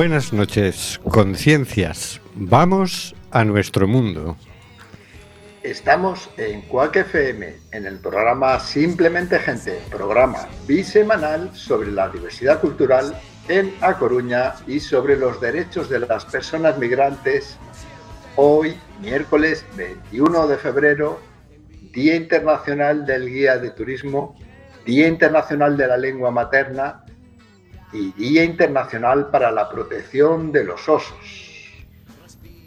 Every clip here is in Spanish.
Buenas noches, conciencias. Vamos a nuestro mundo. Estamos en Cuac FM, en el programa Simplemente Gente, programa bisemanal sobre la diversidad cultural en A Coruña y sobre los derechos de las personas migrantes. Hoy, miércoles 21 de febrero, Día Internacional del Guía de Turismo, Día Internacional de la Lengua Materna y Día Internacional para la Protección de los Osos.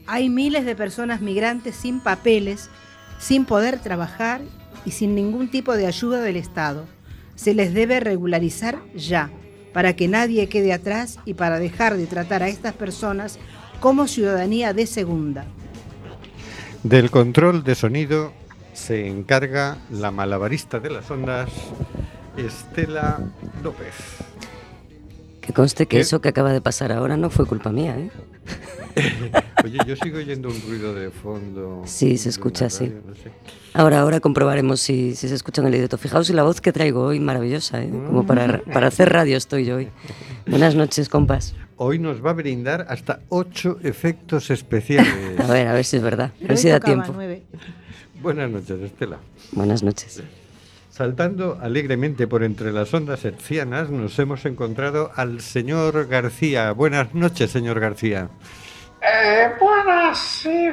Hay miles de personas migrantes sin papeles, sin poder trabajar y sin ningún tipo de ayuda del Estado. Se les debe regularizar ya, para que nadie quede atrás y para dejar de tratar a estas personas como ciudadanía de segunda. Del control de sonido se encarga la malabarista de las ondas, Estela López. Que conste que ¿Qué? eso que acaba de pasar ahora no fue culpa mía, ¿eh? Oye, yo sigo oyendo un ruido de fondo. Sí, se escucha, sí. radio, no sé. Ahora, ahora comprobaremos si, si se escucha en el directo. Fijaos en la voz que traigo hoy, maravillosa, ¿eh? Como para, para hacer radio estoy yo hoy. Buenas noches, compas. Hoy nos va a brindar hasta ocho efectos especiales. A ver, a ver si es verdad. A ver si da tiempo. nueve. Buenas noches, Estela. Buenas noches. Saltando alegremente por entre las ondas hercianas, nos hemos encontrado al señor García. Buenas noches, señor García. Eh, buenas y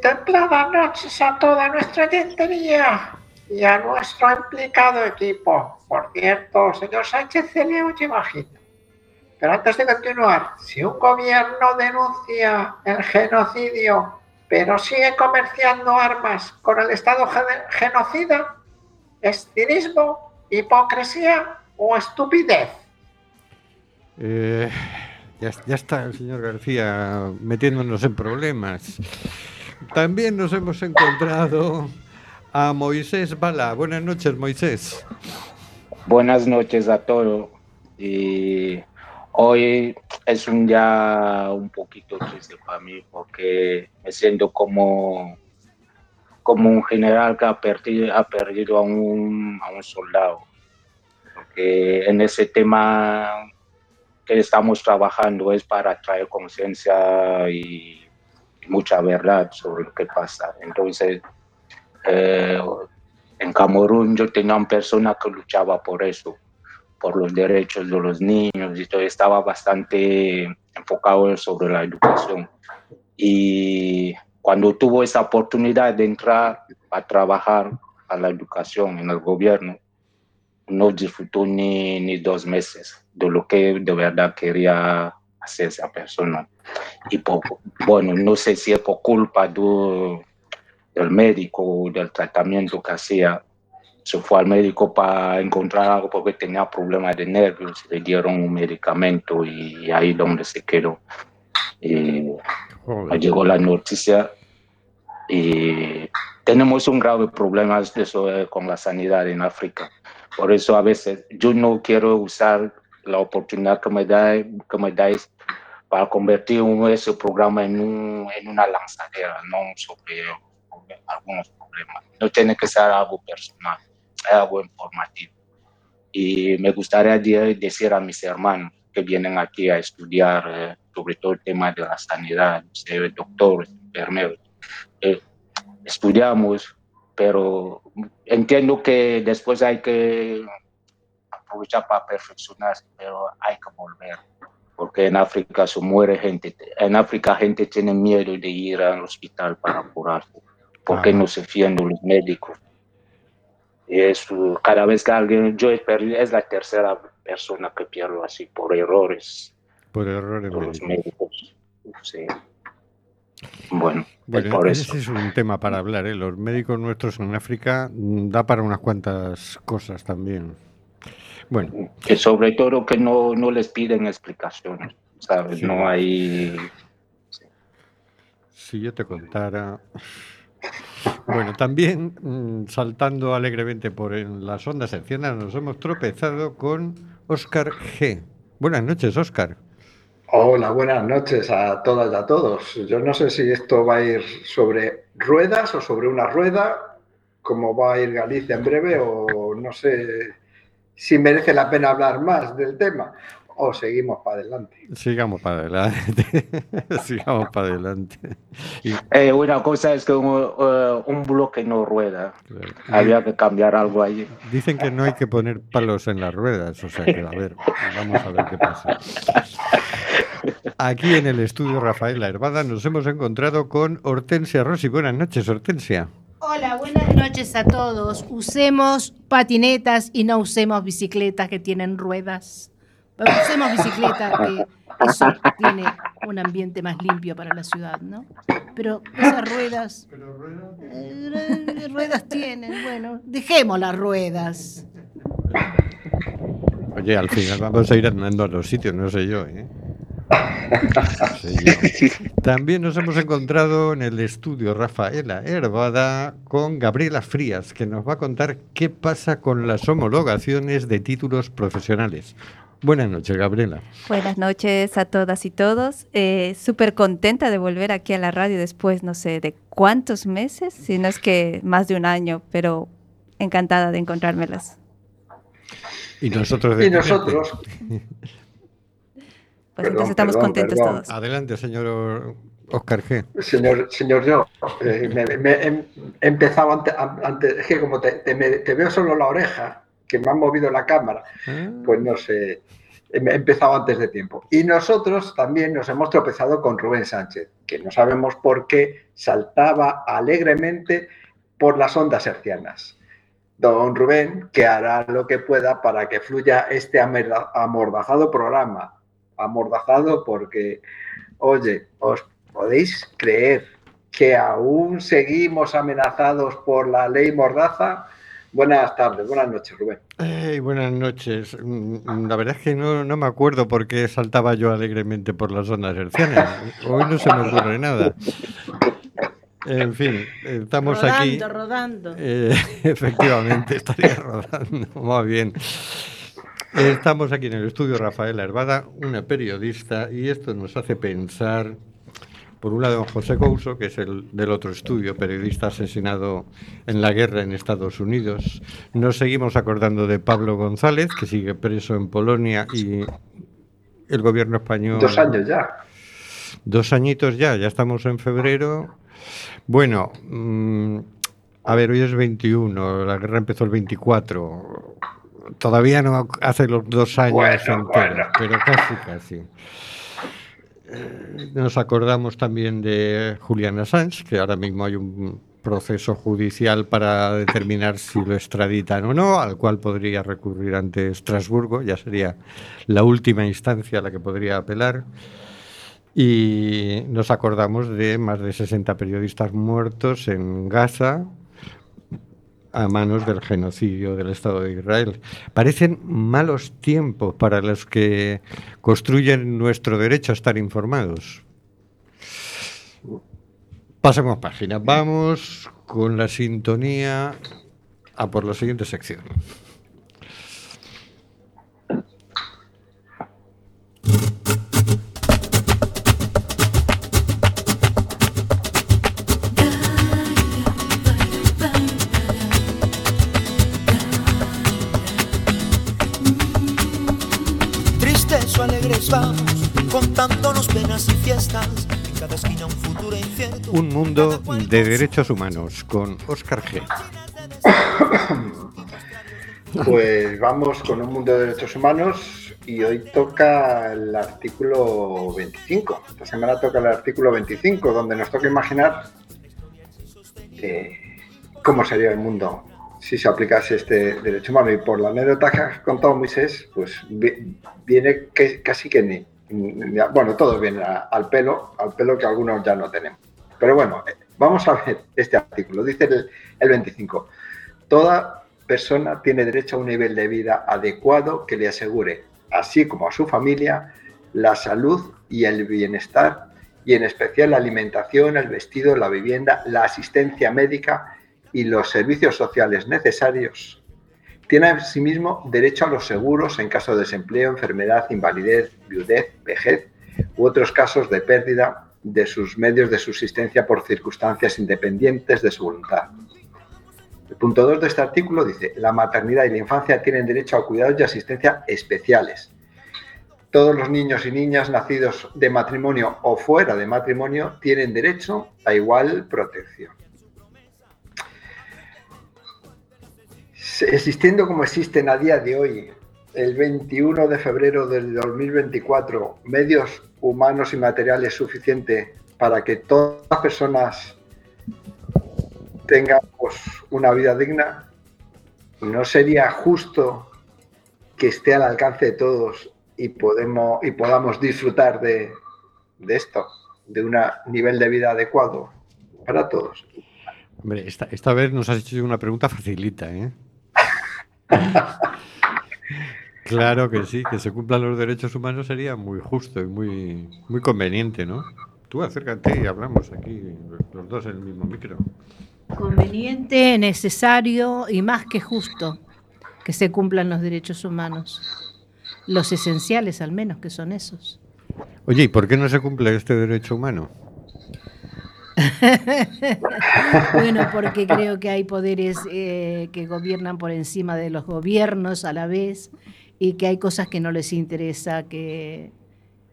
templadas noches a toda nuestra gentería y a nuestro implicado equipo. Por cierto, señor Sánchez, se le oye bajito. Pero antes de continuar, si un gobierno denuncia el genocidio, pero sigue comerciando armas con el Estado genocida, ¿es cinismo, hipocresía o estupidez? Eh, ya, ya está el señor García metiéndonos en problemas. También nos hemos encontrado a Moisés Bala. Buenas noches, Moisés. Buenas noches a todos. Y hoy es un día un poquito triste para mí porque me siento como, como un general que ha perdido, ha perdido a, un, a un soldado. Porque en ese tema que estamos trabajando es para traer conciencia y, y mucha verdad sobre lo que pasa. Entonces, eh, en Camerún yo tenía una persona que luchaba por eso, por los derechos de los niños y todo, estaba bastante enfocado sobre la educación. Y cuando tuvo esa oportunidad de entrar a trabajar a la educación en el gobierno, no disfrutó ni, ni dos meses de lo que de verdad quería hacer esa persona. Y bueno, no sé si es por culpa de, del médico o del tratamiento que hacía. Se fue al médico para encontrar algo porque tenía problemas de nervios, le dieron un medicamento y ahí donde se quedó. Y Joder. llegó la noticia y tenemos un grave problema eso, eh, con la sanidad en África. Por eso a veces yo no quiero usar la oportunidad que me, da, que me dais para convertir un- ese programa en, un- en una lanzadera, no sobre, sobre algunos problemas. No tiene que ser algo personal, es algo informativo. Y me gustaría de- decir a mis hermanos que vienen aquí a estudiar eh, sobre todo el tema de la sanidad, doctores, enfermeros. eh, estudiamos, pero entiendo que después hay que aprovechar para perfeccionarse, pero hay que volver, porque en África se muere gente, en África gente tiene miedo de ir al hospital para curarse, porque Ajá. no se fían de los médicos. Y eso, cada vez que alguien, yo he perdido, es la tercera persona que pierdo así por errores Por errores de los médicos. Sí. Bueno, Bueno, por ese eso. es un tema para hablar. ¿eh? Los médicos nuestros en África mm, da para unas cuantas cosas también. Bueno, Que sobre todo que no, no les piden explicaciones, ¿sabes? Sí. No hay... si yo te contara. Bueno, también mm, saltando alegremente por en las ondas hercianas nos hemos tropezado con Óscar G. Buenas noches, Óscar. Hola, buenas noches a todas y a todos. Yo no sé si esto va a ir sobre ruedas o sobre una rueda, como va a ir Galicia en breve, o no sé si merece la pena hablar más del tema o seguimos para adelante. Sigamos para adelante. Sigamos para adelante. Y- Eh, una cosa es que un, eh, un bloque no rueda. Había que cambiar algo allí. Dicen que no hay que poner palos en las ruedas, o sea que a ver, vamos a ver qué pasa. Aquí en el estudio Rafaela Hervada nos hemos encontrado con Hortensia Rossi. Buenas noches, Hortensia. Hola, buenas noches a todos. Usemos patinetas y no usemos bicicletas que tienen ruedas. Pero usemos bicicletas que eso tiene un ambiente más limpio para la ciudad, ¿no? Pero esas ruedas... eh, ruedas tienen, bueno, dejemos las ruedas. Oye, al final vamos a ir andando a los sitios, no sé yo, ¿eh? También nos hemos encontrado en el estudio Rafaela Hervada con Gabriela Frías, que nos va a contar qué pasa con las homologaciones de títulos profesionales. Buenas noches, Gabriela. Buenas noches a todas y todos. Eh, Súper contenta de volver aquí a la radio después, no sé, de cuántos meses, si no es que más de un año, pero encantada de encontrármelas. Y nosotros de Y nosotros, Pues Perdón, entonces estamos perdón, contentos perdón. todos. Adelante, señor Oscar G. señor, señor yo, eh, me, me- he he empezado antes, antes, es que como te, te me- te veo solo la oreja, que me han movido la cámara, Ah, pues no sé, he empezado antes de tiempo. Y nosotros también nos hemos tropezado con Rubén Sánchez, que no sabemos por qué saltaba alegremente por las ondas hercianas. Don Rubén, que hará lo que pueda para que fluya este amordazado programa. Amordazado porque, oye, ¿os podéis creer que aún seguimos amenazados por la ley Mordaza? Buenas tardes, buenas noches, Rubén. Buenas noches. Mm, La verdad es que no, no me acuerdo por qué saltaba yo alegremente por las ondas hercianas. Hoy no se me ocurre nada. En fin, estamos rodando, aquí. rodando. Eh, efectivamente, estaría rodando. Muy bien. Estamos aquí en el estudio Rafaela Hervada, una periodista, y esto nos hace pensar, por un lado, en José Couso, que es el del otro estudio, periodista asesinado en la guerra en Estados Unidos. Nos seguimos acordando de Pablo González, que sigue preso en Polonia y el gobierno español. Dos años ya. Dos añitos ya, ya estamos en febrero. Bueno, mm, a ver, hoy es 21, la guerra empezó el 24. Todavía no hace los dos años Bueno, enteros, bueno. pero casi, casi. Eh, Nos acordamos también de Julian Assange, que ahora mismo hay un proceso judicial para determinar si lo extraditan o no, al cual podría recurrir ante Estrasburgo, ya sería la última instancia a la que podría apelar. Y nos acordamos de más de 60 periodistas muertos en Gaza a manos del genocidio del Estado de Israel. Parecen malos tiempos para los que construyen nuestro derecho a estar informados. Pasemos página. Vamos con la sintonía a por la siguiente sección. Un mundo de derechos humanos con Oscar G. Pues vamos con un mundo de derechos humanos y hoy toca el artículo 25. Esta semana toca el artículo 25, donde nos toca imaginar eh, cómo sería el mundo si se aplicase este derecho humano. Y por la anécdota que ha contado Moisés, pues vi- viene casi que ni, Bueno, todos vienen a- al pelo, al pelo que algunos ya no tenemos. Pero bueno, eh, vamos a ver este artículo. Dice el, el 25. Toda persona tiene derecho a un nivel de vida adecuado que le asegure, así como a su familia, la salud y el bienestar, y en especial la alimentación, el vestido, la vivienda, la asistencia médica y los servicios sociales necesarios. Tiene asimismo derecho a los seguros en caso de desempleo, enfermedad, invalidez, viudez, vejez u otros casos de pérdida de sus medios de subsistencia por circunstancias independientes de su voluntad. El punto 2 de este artículo dice, la maternidad y la infancia tienen derecho a cuidados y asistencia especiales. Todos los niños y niñas nacidos de matrimonio o fuera de matrimonio tienen derecho a igual protección. Existiendo como existen a día de hoy, el 21 de febrero del 2024, medios humanos y materiales suficientes para que todas las personas tengamos una vida digna, ¿no sería justo que esté al alcance de todos y, podemos, y podamos disfrutar de, esto, de un nivel de vida adecuado para todos? Hombre, esta, esta vez nos has hecho una pregunta facilita, ¿eh? claro que sí, que se cumplan los derechos humanos sería muy justo y muy, muy conveniente, ¿no? Tú acércate y hablamos aquí, los dos en el mismo micro. Conveniente, necesario y más que justo que se cumplan los derechos humanos. Los esenciales al menos, que son esos. Oye, ¿y por qué no se cumple este derecho humano? bueno, porque creo que hay poderes eh, que gobiernan por encima de los gobiernos a la vez y que hay cosas que no les interesa que,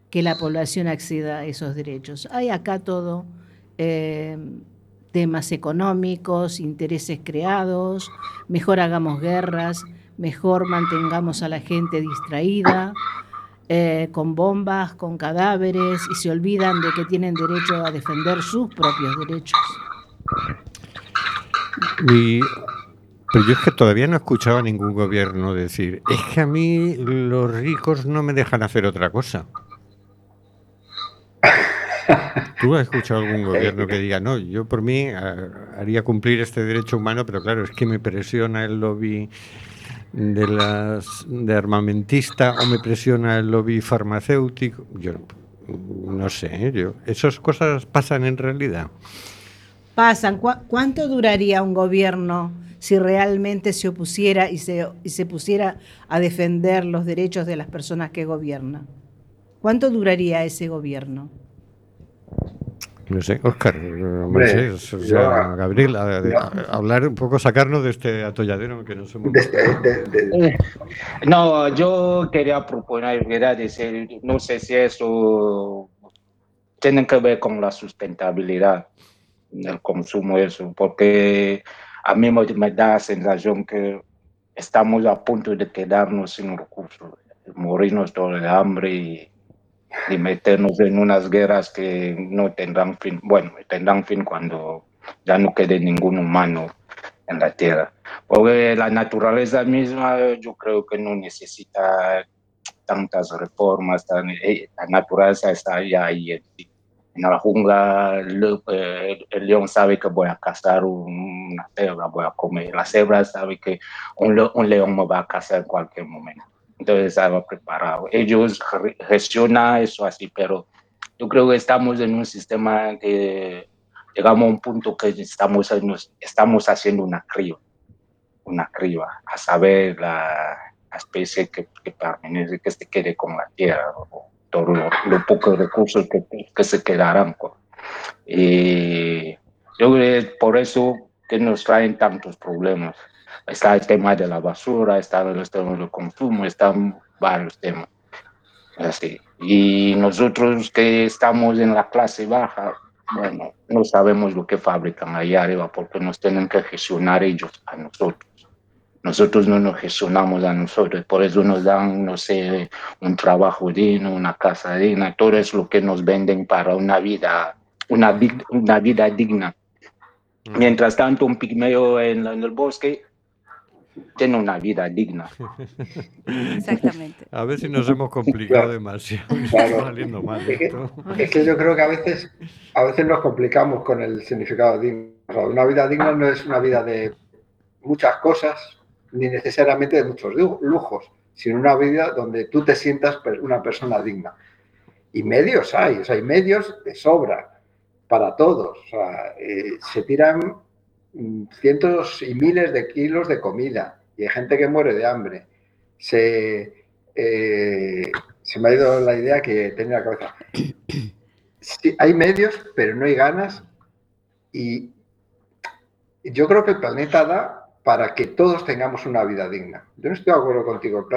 que la población acceda a esos derechos. Hay acá todo eh, temas económicos, intereses creados, mejor hagamos guerras, mejor mantengamos a la gente distraída, eh, con bombas, con cadáveres, y se olvidan de que tienen derecho a defender sus propios derechos. Pero yo es que todavía no he escuchado a ningún gobierno decir, es que a mí los ricos no me dejan hacer otra cosa. ¿Tú has escuchado algún gobierno que diga, no, yo por mí eh, haría cumplir este derecho humano, pero claro, es que me presiona el lobby de las de armamentista o me presiona el lobby farmacéutico? Yo no sé, ¿eh? yo, esas cosas pasan en realidad. Pasan. ¿Cuánto duraría un gobierno si realmente se opusiera y se, y se pusiera a defender los derechos de las personas que gobiernan? ¿Cuánto duraría ese gobierno? No sé, Oscar, Gabriel, hablar un poco, sacarnos de este atolladero que nos hemos... Eh, no, yo quería proponer, quería decir, no sé si eso tiene que ver con la sustentabilidad del consumo, eso, porque a mí me da la sensación que estamos a punto de quedarnos sin recursos, morirnos de hambre y y meternos en unas guerras que no tendrán fin, bueno, tendrán fin cuando ya no quede ningún humano en la Tierra. Porque la naturaleza misma yo creo que no necesita tantas reformas, eh, la naturaleza está ya ahí en, la jungla, el, eh, el, león sabe que voy a cazar una cebra, voy a comer, la cebra sabe que un, león me va a cazar en cualquier momento. Entonces estaba preparado. Ellos gestionan eso así, pero yo creo que estamos en un sistema que llegamos a un punto que estamos, estamos haciendo una criba, una criba, a saber la, especie que, permanece, que se quede con la tierra, todos los pocos recursos que, que se quedarán. Y yo creo que por eso que nos traen tantos problemas está el tema de la basura, está el tema del consumo, están varios temas. Así. Y nosotros que estamos en la clase baja, bueno, no sabemos lo que fabrican allá arriba porque nos tienen que gestionar ellos a nosotros. Nosotros no nos gestionamos a nosotros, por eso nos dan, no sé, un trabajo digno, una casa digna, todo es lo que nos venden para una vida, una, una vida digna. Mm. Mientras tanto, un pigmeo en, en el bosque tiene una vida digna. Exactamente. A ver si nos hemos complicado demasiado. saliendo mal es, que, yo creo que a veces, a veces nos complicamos con el significado digno. una vida digna no es una vida de muchas cosas, ni necesariamente de muchos lujos, sino una vida donde tú te sientas una persona digna. Y medios hay, o sea, hay medios de sobra para todos. O sea, eh, se tiran Mm, cientos y miles de kilos de comida y hay gente que muere de hambre. Se, eh, se me ha ido la idea que tenía la cabeza. hay medios, pero no hay ganas y yo creo que el planeta da para que todos tengamos una vida digna. Yo no estoy de acuerdo contigo.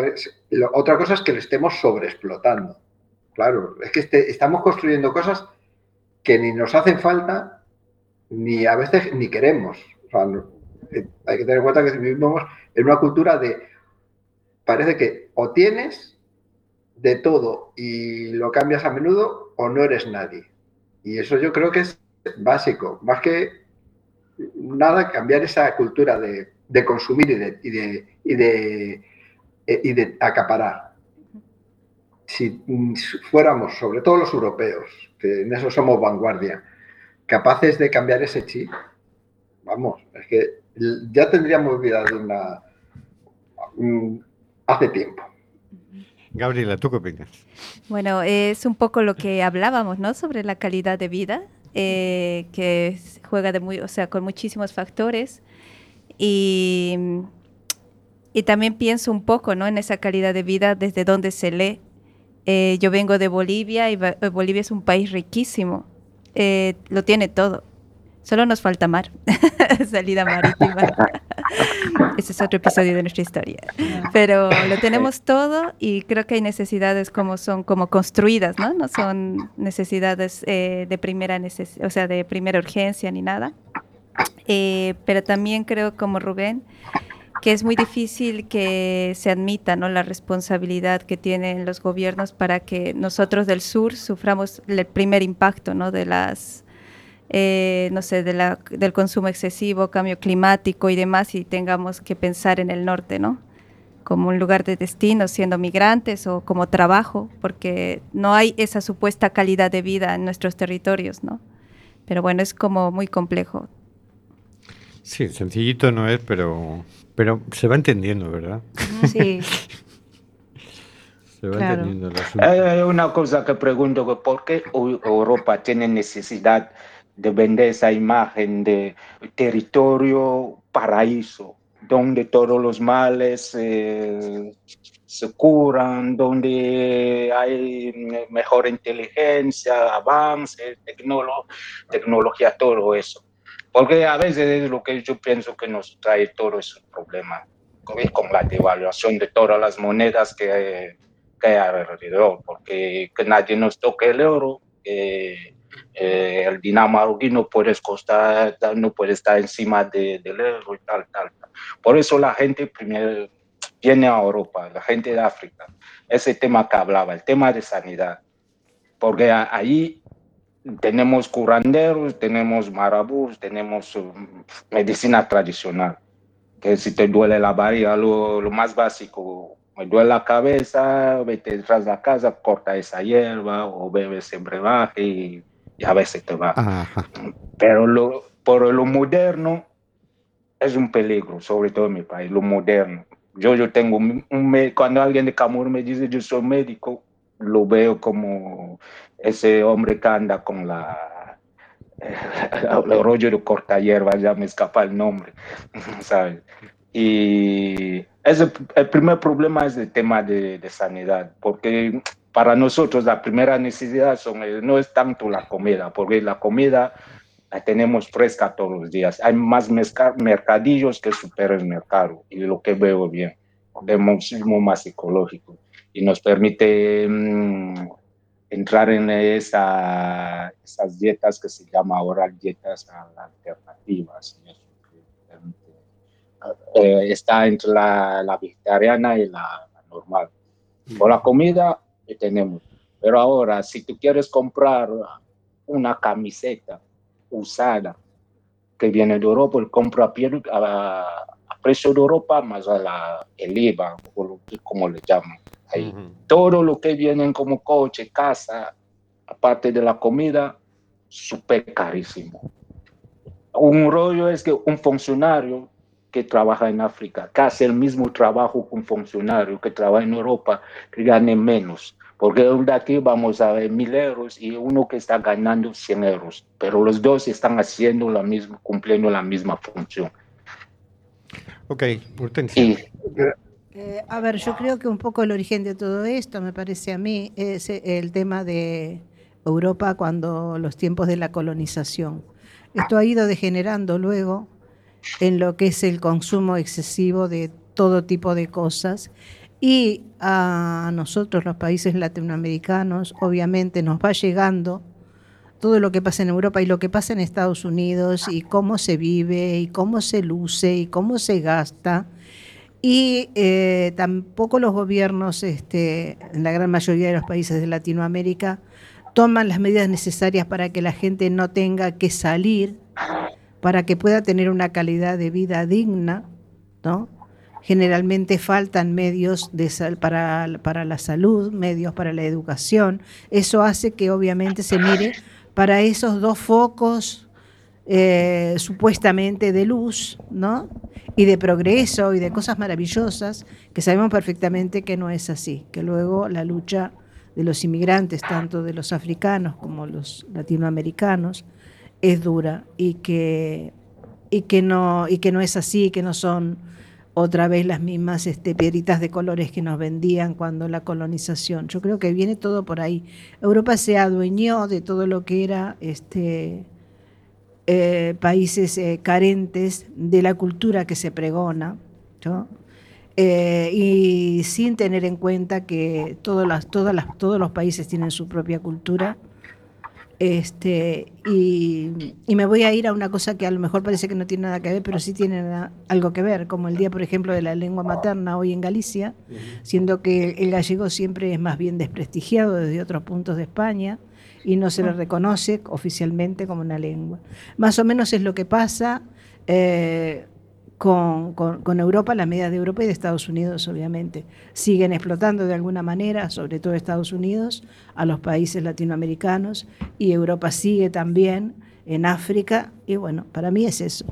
Otra cosa es que lo estemos sobreexplotando. Claro, es que este, estamos construyendo cosas que ni nos hacen falta, ni a veces ni queremos. Eh, hay que tener en cuenta que vivimos en una cultura de, parece que o tienes de todo y lo cambias a menudo o no eres nadie. Y eso yo creo que es básico, más que nada cambiar esa cultura de, consumir y de, y de, y de, eh, y de acaparar. Si fuéramos, sobre todo los europeos, que en eso somos vanguardia, capaces de cambiar ese chip, vamos, es que ya tendríamos vida de una hace tiempo. Gabriela, ¿tú qué opinas? Bueno, es un poco lo que hablábamos, ¿no? Sobre la calidad de vida, eh, que juega de muy, o sea, con muchísimos factores. Y, también pienso un poco. En esa calidad de vida desde donde se lee. Eh, yo vengo de Bolivia y Bolivia es un país riquísimo. Eh, lo tiene todo. Solo nos falta mar, salida marítima. Ese es otro episodio de nuestra historia. Pero lo tenemos todo y creo que hay necesidades como son como construidas, ¿no? No son necesidades eh, de primera o sea, de primera urgencia ni nada. Eh, pero también creo como Rubén que es muy difícil que se admita ¿no? la responsabilidad que tienen los gobiernos para que nosotros del sur suframos el primer impacto ¿no? de las eh, no sé, de la, del consumo excesivo, cambio climático y demás, y tengamos que pensar en el norte, ¿no? Como un lugar de destino, siendo migrantes o como trabajo, porque no hay esa supuesta calidad de vida en nuestros territorios, ¿no? Pero bueno, es como muy complejo. Sí, sencillito no es, pero, pero se va entendiendo, ¿verdad? Sí. se va entendiendo. Hay una cosa que pregunto, ¿por qué Europa tiene necesidad de vender esa imagen de territorio paraíso, donde todos los males eh, se curan, donde hay mejor inteligencia, avance, tecnología, todo eso. Porque a veces es lo que yo pienso que nos trae todo ese problema, con la devaluación de todas las monedas que, hay alrededor, porque que nadie nos toque el. Eh, eh, el marroquí no puede, costar, no puede estar encima de, del euro y tal, tal, Por eso la gente primero viene a Europa, la gente de África. Ese tema que hablaba, el tema de sanidad. Porque ahí tenemos curanderos, tenemos marabús, tenemos um, medicina tradicional. Que si te duele la barriga, lo, lo más básico, me duele la cabeza, vete detrás de la casa, corta esa hierba o bebe ese brebaje y y a veces te va. Pero lo, por lo moderno es un peligro, sobre todo en mi país, lo moderno. Yo, yo tengo un, cuando alguien de Camur me dice yo soy médico, lo veo como ese hombre que anda con la el rollo de corta hierba, ya me escapa el nombre, ¿sabes? Y ese, el primer problema es el tema de, de sanidad, porque para nosotros la primera necesidad son, no es tanto la comida, porque la comida la tenemos fresca todos los días. Hay más mercadillos que supermercado y lo que veo bien, es muchísimo más psicológico y nos permite mm, entrar en esa, esas dietas que se llama ahora dietas alternativas. Eh, está entre la, la, vegetariana y la, la normal. Por la comida tenemos. Pero ahora, si tú quieres comprar una camiseta usada que viene de Europa, el compra a, a, precio de Europa más a la, el IVA, o como le llaman. Ahí. Todo lo que viene como coche, casa, aparte de la comida, súper carísimo. Un rollo es que un funcionario que trabaja en África, que hace el mismo trabajo que un funcionario que trabaja en Europa, que gane menos. Porque de aquí vamos a ver mil euros y uno que está ganando 100 euros, pero los dos están haciendo la misma, cumpliendo la misma función. Ok, Hortensia. Eh, a ver, yo creo que un poco el origen de todo esto, me parece a mí, es el tema de Europa cuando los tiempos de la colonización. Esto ha ido degenerando luego en lo que es el consumo excesivo de todo tipo de cosas. Y a nosotros, los países latinoamericanos, obviamente nos va llegando todo lo que pasa en Europa y lo que pasa en Estados Unidos y cómo se vive y cómo se luce y cómo se gasta. Y eh, tampoco los gobiernos, este, en la gran mayoría de los países de Latinoamérica, toman las medidas necesarias para que la gente no tenga que salir, para que pueda tener una calidad de vida digna, ¿no? Generalmente faltan medios de para, para la salud, medios para la educación. Eso hace que obviamente se mire para esos dos focos eh, supuestamente de luz, ¿no? Y de progreso y de cosas maravillosas, que sabemos perfectamente que no es así, que luego la lucha de los inmigrantes, tanto de los africanos como los latinoamericanos, es dura y que, y que, no, y que no es así, que no son otra vez las mismas este, piedritas de colores que nos vendían cuando la colonización. Yo creo que viene todo por ahí. Europa se adueñó de todo lo que era este, eh, países eh, carentes de la cultura que se pregona, eh, y sin tener en cuenta que todas las, todas las, todos los países tienen su propia cultura este, y, me voy a ir a una cosa que a lo mejor parece que no tiene nada que ver, pero sí tiene algo que ver, como el día, por ejemplo, de la lengua materna hoy en Galicia, siendo que el gallego siempre es más bien desprestigiado desde otros puntos de España y no se le reconoce oficialmente como una lengua. Más o menos es lo que pasa. Eh, con, con, Europa, la medida de Europa y de Estados Unidos, obviamente. Siguen explotando de alguna manera, sobre todo Estados Unidos, a los países latinoamericanos y Europa sigue también en África y bueno, para mí es eso.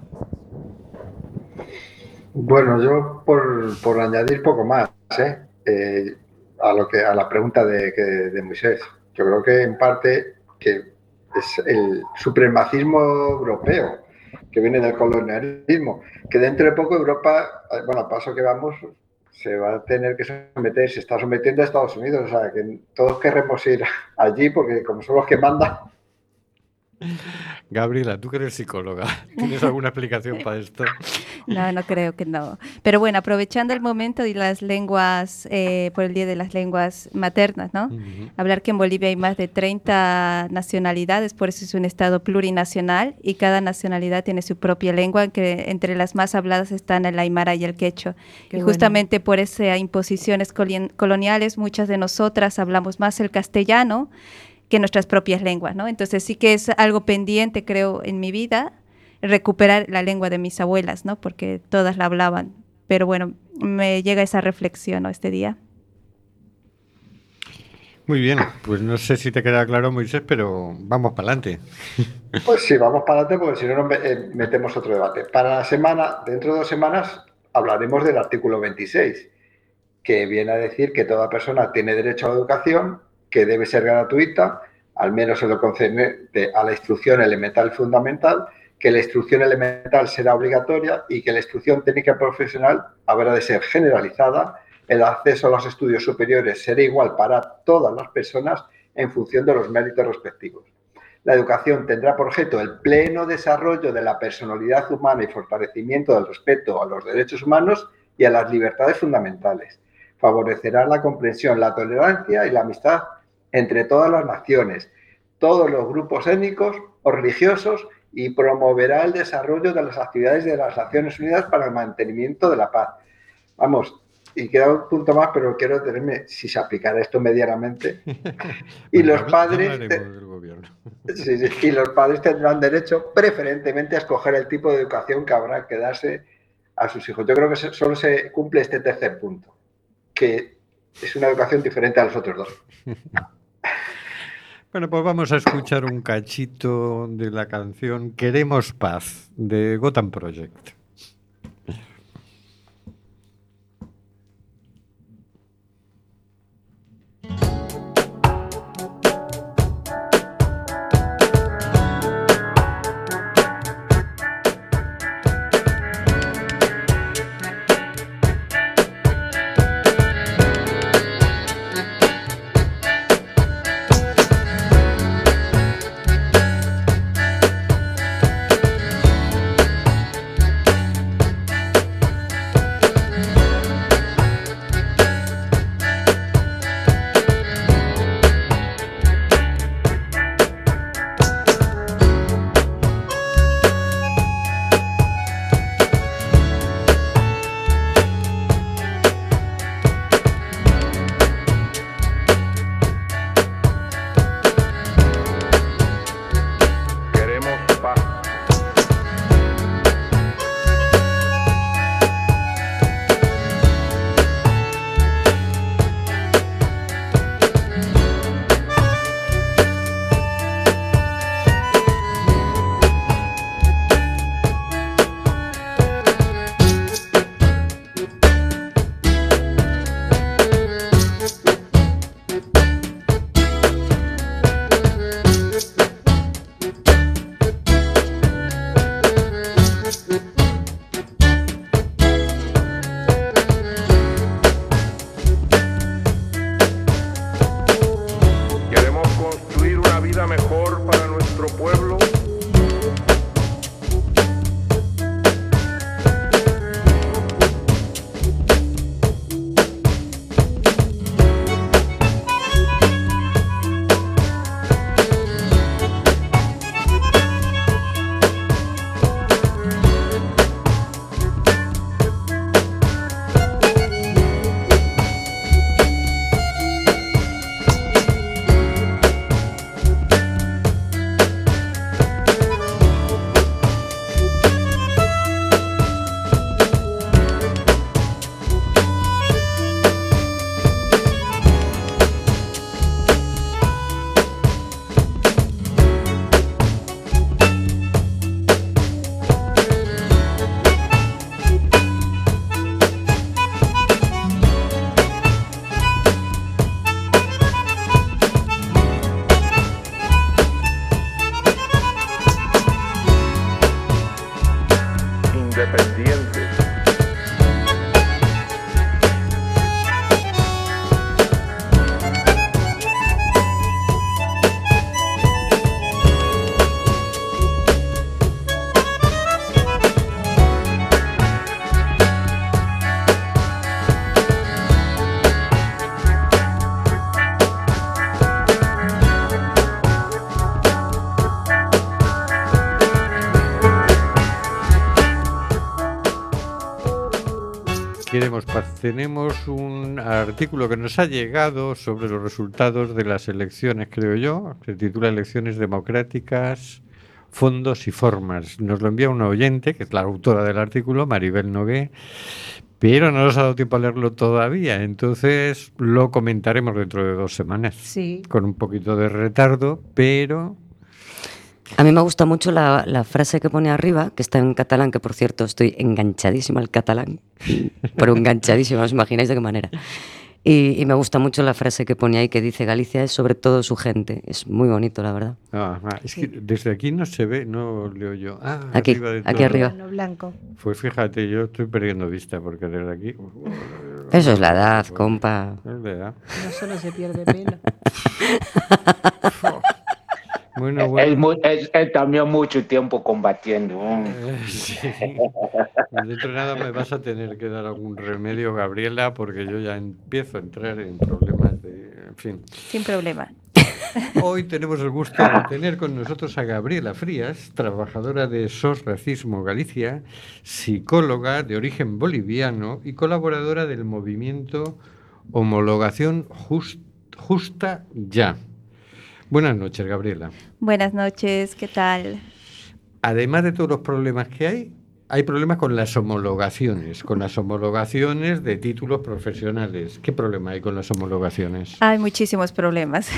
Bueno, yo por, por añadir poco más ¿eh? Eh, a, lo que, a la pregunta de, de Moisés, yo creo que en parte que es el supremacismo europeo que viene del colonialismo, que dentro de poco Europa, bueno, a paso que vamos, se va a tener que someter, se está sometiendo a Estados Unidos, o sea, que todos queremos ir allí porque como son los que mandan, Gabriela, tú que eres psicóloga, ¿tienes alguna explicación para esto? No, no creo que no. Pero bueno, aprovechando el momento de las lenguas, eh, por el Día de las Lenguas Maternas, ¿no? Hablar que en Bolivia hay más de 30 nacionalidades, por eso es un estado plurinacional y cada nacionalidad tiene su propia lengua, que entre las más habladas están el aymara y el quechua. y justamente por esas imposiciones coloniales, muchas de nosotras hablamos más el castellano que nuestras propias lenguas, ¿no? Entonces sí que es algo pendiente, creo, en mi vida, recuperar la lengua de mis abuelas, ¿no? Porque todas la hablaban. Pero bueno, me llega esa reflexión este día. Muy bien, pues no sé si te queda claro, Moisés, pero vamos para adelante. Pues sí, vamos para adelante porque si no nos eh, metemos otro debate. Para la semana, dentro de dos semanas, hablaremos del artículo 26, que viene a decir que toda persona tiene derecho a la educación que debe ser gratuita, al menos en lo concerniente a la instrucción elemental fundamental, que la instrucción elemental será obligatoria y que la instrucción técnica profesional habrá de ser generalizada, el acceso a los estudios superiores será igual para todas las personas en función de los méritos respectivos. La educación tendrá por objeto el pleno desarrollo de la personalidad humana y fortalecimiento del respeto a los derechos humanos y a las libertades fundamentales. Favorecerá la comprensión, la tolerancia y la amistad entre todas las naciones, todos los grupos étnicos o religiosos y promoverá el desarrollo de las actividades de las Naciones Unidas para el mantenimiento de la paz. Vamos, y queda un punto más, pero quiero tenerme si se aplicara esto medianamente. y los padres y los padres tendrán derecho preferentemente a escoger el tipo de educación que habrá que darse a sus hijos. Yo creo que solo se cumple este tercer punto, que es una educación diferente a los otros dos. Bueno, pues vamos a escuchar un cachito de la canción Queremos Paz de Gotham Project. Tenemos un artículo que nos ha llegado sobre los resultados de las elecciones, creo yo. Se titula Elecciones Democráticas, Fondos y Formas. Nos lo envía una oyente, que es la autora del artículo, Maribel Nogué, pero no nos ha dado tiempo a leerlo todavía. Entonces lo comentaremos dentro de dos semanas. Sí. Con un poquito de retardo, pero A mí me gusta mucho la, la frase que pone arriba, que está en catalán, que por cierto estoy enganchadísima al catalán, pero enganchadísima, os imagináis de qué manera. Y, y me gusta mucho la frase que pone ahí, que dice Galicia es sobre todo su gente. Es muy bonito, la verdad. Ah, ah, es que desde aquí no se ve, no leo yo. Ah, Aquí, arriba de aquí todo. arriba. Blanco. Pues fíjate, yo estoy perdiendo vista porque desde aquí. Eso es la edad, compa. Es verdad. No solo se pierde pelo. Bueno, Él, bueno. mu- él- él también mucho tiempo combatiendo. Eh, sí. Dentro de nada me vas a tener que dar algún remedio, Gabriela, porque yo ya empiezo a entrar en problemas de. En fin. Sin problema. Hoy tenemos el gusto de tener con nosotros a Gabriela Frías, trabajadora de SOS Racismo Galicia, psicóloga de origen boliviano y colaboradora del movimiento Homologación Jus- Justa Ya. Buenas noches, Gabriela. Buenas noches, ¿qué tal? Además de todos los problemas que hay, hay problemas con las homologaciones, con las homologaciones de títulos profesionales. ¿Qué problema hay con las homologaciones? Hay muchísimos problemas.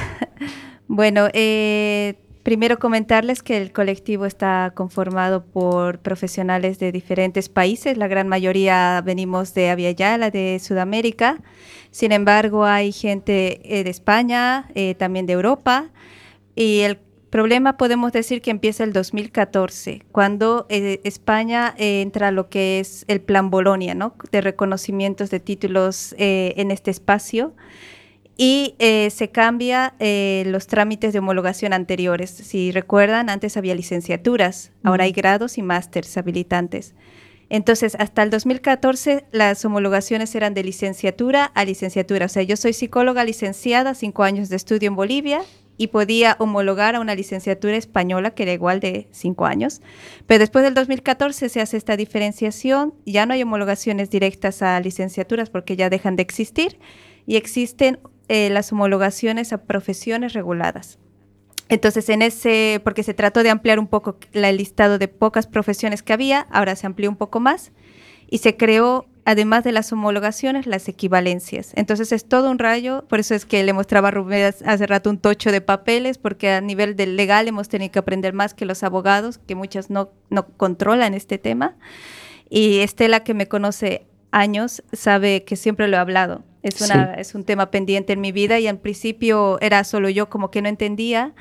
bueno, eh, primero comentarles que el colectivo está conformado por profesionales de diferentes países. La gran mayoría venimos de Aviala, de Sudamérica. Sin embargo, hay gente eh, de España, eh, también de Europa. Y el problema podemos decir que empieza el 2014, cuando eh, España eh, entra a lo que es el Plan Bolonia, ¿no? de reconocimientos de títulos eh, en este espacio y eh, se cambia eh, los trámites de homologación anteriores. Si recuerdan, antes había licenciaturas, ahora hay grados y másters habilitantes. Entonces, hasta el 2014 las homologaciones eran de licenciatura a licenciatura. O sea, yo soy psicóloga licenciada, cinco años de estudio en Bolivia y podía homologar a una licenciatura española que era igual de cinco años. Pero después del 2014 se hace esta diferenciación, ya no hay homologaciones directas a licenciaturas porque ya dejan de existir y existen eh, las homologaciones a profesiones reguladas. Entonces, en ese, porque se trató de ampliar un poco la- el listado de pocas profesiones que había, ahora se amplió un poco más y se creó, además de las homologaciones, las equivalencias. Entonces, es todo un rayo, por eso es que le mostraba a Rubén hace- rato un tocho de papeles, porque a nivel del legal hemos tenido que aprender más que los abogados, que muchos no, no controlan este tema. Y Estela, que me conoce años, sabe que siempre lo he hablado. Es, una, es un tema pendiente en mi vida y al principio era solo yo como que no entendía.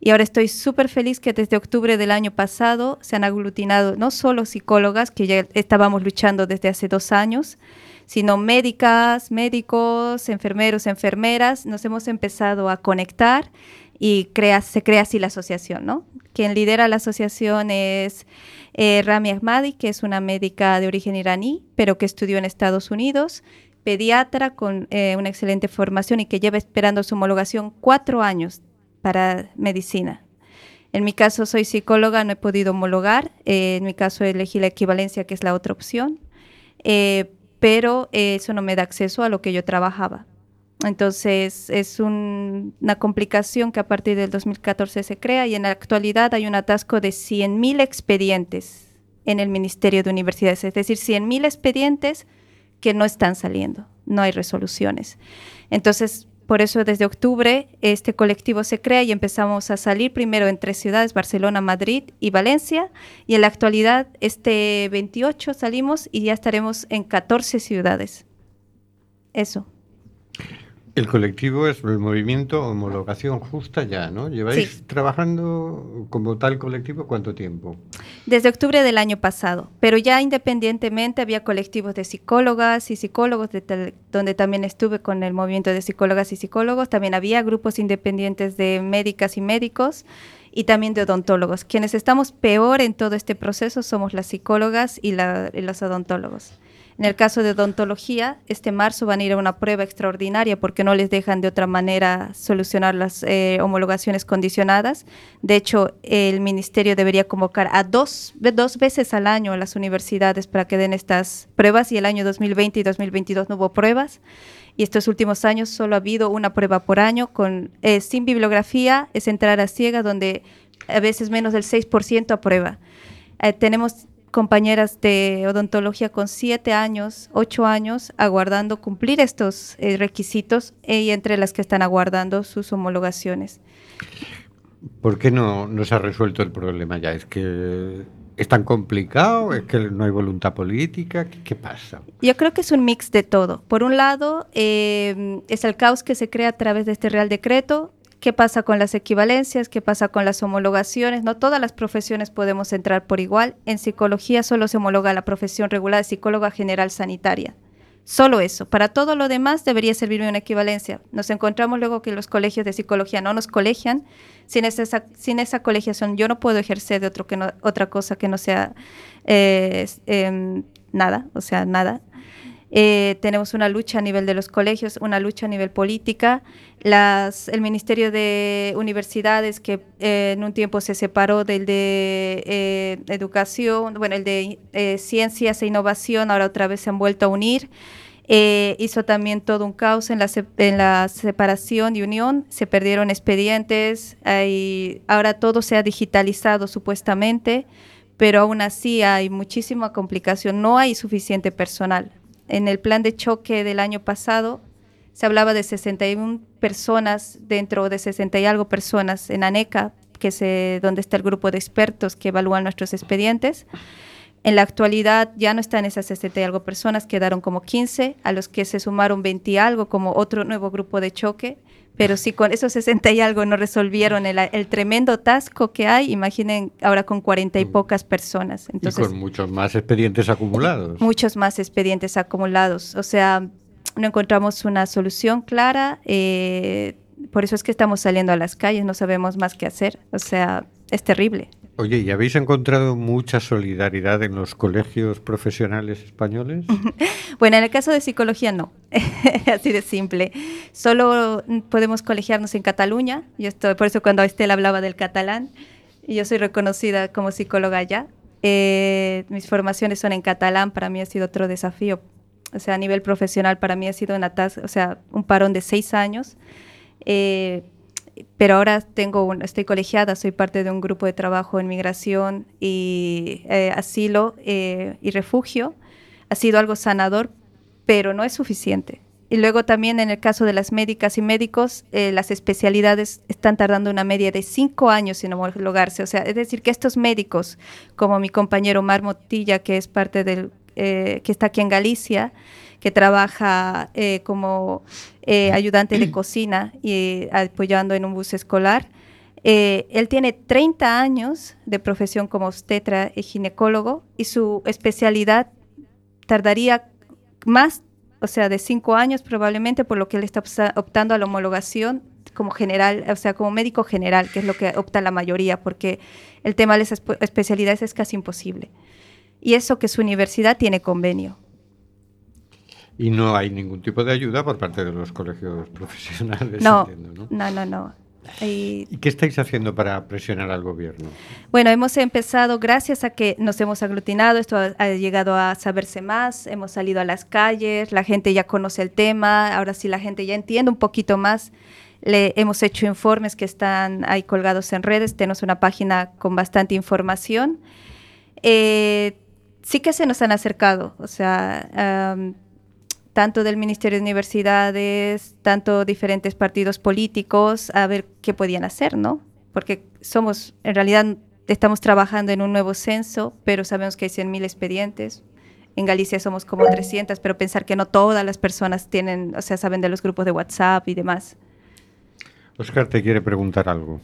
Y ahora estoy súper feliz que desde octubre del año pasado se han aglutinado no solo psicólogas, que ya estábamos luchando desde hace dos años, sino médicas, médicos, enfermeros, enfermeras. Nos hemos empezado a conectar y crea, se crea así la asociación, ¿no? Quien lidera la asociación es eh, Rami Ahmadi, que es una médica de origen iraní, pero que estudió en Estados Unidos, pediatra con eh, una excelente formación y que lleva esperando su homologación cuatro años para medicina. En mi caso soy psicóloga, no he podido homologar, eh, en mi caso elegí la equivalencia, que es la otra opción, eh, pero eso no me da acceso a lo que yo trabajaba. Entonces es un- una complicación que a partir del 2014 se crea y en la actualidad hay un atasco de 100.000 expedientes en el Ministerio de Universidades, es decir, 100.000 expedientes que no están saliendo, no hay resoluciones. Entonces, por eso desde octubre este colectivo se crea y empezamos a salir primero en tres ciudades, Barcelona, Madrid y Valencia, y en la actualidad este 28 salimos y ya estaremos en 14 ciudades. Eso. El colectivo es el movimiento Homologación Justa Ya, ¿no? ¿Lleváis Sí. trabajando como tal colectivo cuánto tiempo? Desde octubre del año pasado, pero ya independientemente había colectivos de psicólogas y psicólogos, de donde también estuve con el movimiento de psicólogas y psicólogos, también había grupos independientes de médicas y médicos y también de odontólogos. Quienes estamos peor en todo este proceso somos las psicólogas y, la- y los odontólogos. En el caso de odontología, este marzo van a ir a una prueba extraordinaria porque no les dejan de otra manera solucionar las eh, homologaciones condicionadas. De hecho, el ministerio debería convocar a dos, dos veces al año a las universidades para que den estas pruebas y el año 2020 y 2022 no hubo pruebas. Y estos últimos años solo ha habido una prueba por año con, eh, sin bibliografía, es entrar a ciega donde a veces menos del 6% aprueba. Eh, tenemos compañeras de odontología con siete años, ocho años, aguardando cumplir estos eh, requisitos y entre las que están aguardando sus homologaciones. ¿Por qué no, no se ha resuelto el problema ya? ¿Es que es tan complicado? ¿Es que no hay voluntad política? ¿Qué, qué pasa? Yo creo que es un mix de todo. Por un lado, eh, es el caos que se crea a través de este Real Decreto, qué pasa con las equivalencias, qué pasa con las homologaciones. No todas las profesiones podemos entrar por igual. En psicología solo se homologa la profesión regular de psicóloga general sanitaria. Solo eso. Para todo lo demás debería servirme una equivalencia. Nos encontramos luego que los colegios de psicología no nos colegian. Sin esa, sin esa colegiación yo no puedo ejercer de otro que no, otra cosa que no sea eh, eh, nada, o sea, nada. Eh, tenemos una lucha a nivel de los colegios, una lucha a nivel política. Las, el Ministerio de Universidades, que eh, en un tiempo se separó del de eh, Educación, bueno, el de eh, Ciencias e Innovación, ahora otra vez se han vuelto a unir. Hizo también todo un caos en la, en la separación y unión, se perdieron expedientes, ahora todo se ha digitalizado supuestamente, pero aún así hay muchísima complicación, no hay suficiente personal. En el plan de choque del año pasado se hablaba de 61 personas dentro de 60 y algo personas en ANECA, que se, donde está el grupo de expertos que evalúan nuestros expedientes. En la actualidad ya no están esas 60 y algo personas, quedaron como 15, a los que se sumaron 20 y algo como otro nuevo grupo de choque. Pero si con esos 60 y algo no resolvieron el, el tremendo atasco que hay, imaginen ahora con 40 y pocas personas. Entonces, y con muchos más expedientes acumulados. muchos más expedientes acumulados. O sea, no encontramos una solución clara. eh, por eso es que estamos saliendo a las calles, no sabemos más qué hacer. O sea, es terrible. Oye, ¿y habéis encontrado mucha solidaridad en los colegios profesionales españoles? Bueno, en el caso de psicología no, así de simple. Solo podemos colegiarnos en Cataluña. Yo estoy, por eso cuando Estela hablaba del catalán, yo soy reconocida como psicóloga allá. Eh, mis formaciones son en catalán, para mí ha sido otro desafío. O sea, a nivel profesional para mí ha sido una tas- o sea, un parón de seis años. Eh, pero ahora tengo un- estoy colegiada, soy parte de un grupo de trabajo en migración y eh, asilo eh, y refugio. Ha sido algo sanador, pero no es suficiente. Y luego también en el caso de las médicas y médicos, eh, las especialidades están tardando una media de cinco años en homologarse. O sea, es decir, que estos médicos, como mi compañero Mar Motilla, que es parte del, que está aquí en Galicia, que trabaja eh, como eh, ayudante de cocina y apoyando en un bus escolar. Eh, él tiene 30 años de profesión como obstetra y ginecólogo y su especialidad tardaría más, o sea, de cinco años probablemente, por lo que él está optando a la homologación como general, o sea, como médico general, que es lo que opta la mayoría, porque el tema de las espe- especialidades es casi imposible. Y eso que su universidad tiene convenio. Y no hay ningún tipo de ayuda por parte de los colegios profesionales, No, entiendo, ¿no? no, no, no. Y, ¿Y qué estáis haciendo para presionar al gobierno? Bueno, hemos empezado gracias a que nos hemos aglutinado, esto ha, ha llegado a saberse más, hemos salido a las calles, la gente ya conoce el tema, ahora sí la gente ya entiende un poquito más. Le hemos hecho informes que están ahí colgados en redes, tenemos una página con bastante información. Eh, sí que se nos han acercado, o sea, am, tanto del Ministerio de Universidades, tanto diferentes partidos políticos, a ver qué podían hacer, ¿no? Porque somos, en realidad, estamos trabajando en un nuevo censo, pero sabemos que hay 100.000 expedientes. En Galicia somos como 300, pero pensar que no todas las personas tienen, o sea, saben de los grupos de WhatsApp y demás. Oscar te quiere preguntar algo.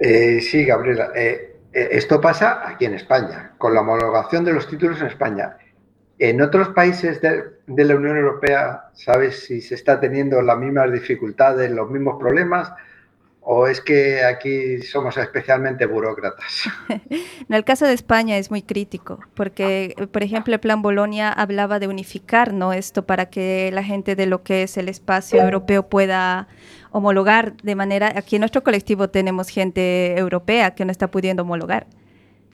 Eh, sí, Gabriela. eh, eh, esto pasa aquí en España, con la homologación de los títulos en España. En otros países de, la Unión Europea, ¿sabes si se está teniendo las mismas dificultades, los mismos problemas? ¿O es que aquí somos especialmente burócratas? en el caso de España es muy crítico, porque, por ejemplo, el Plan Bolonia hablaba de unificar ¿no? esto para que la gente de lo que es el espacio europeo pueda homologar de manera... Aquí en nuestro colectivo tenemos gente europea que no está pudiendo homologar,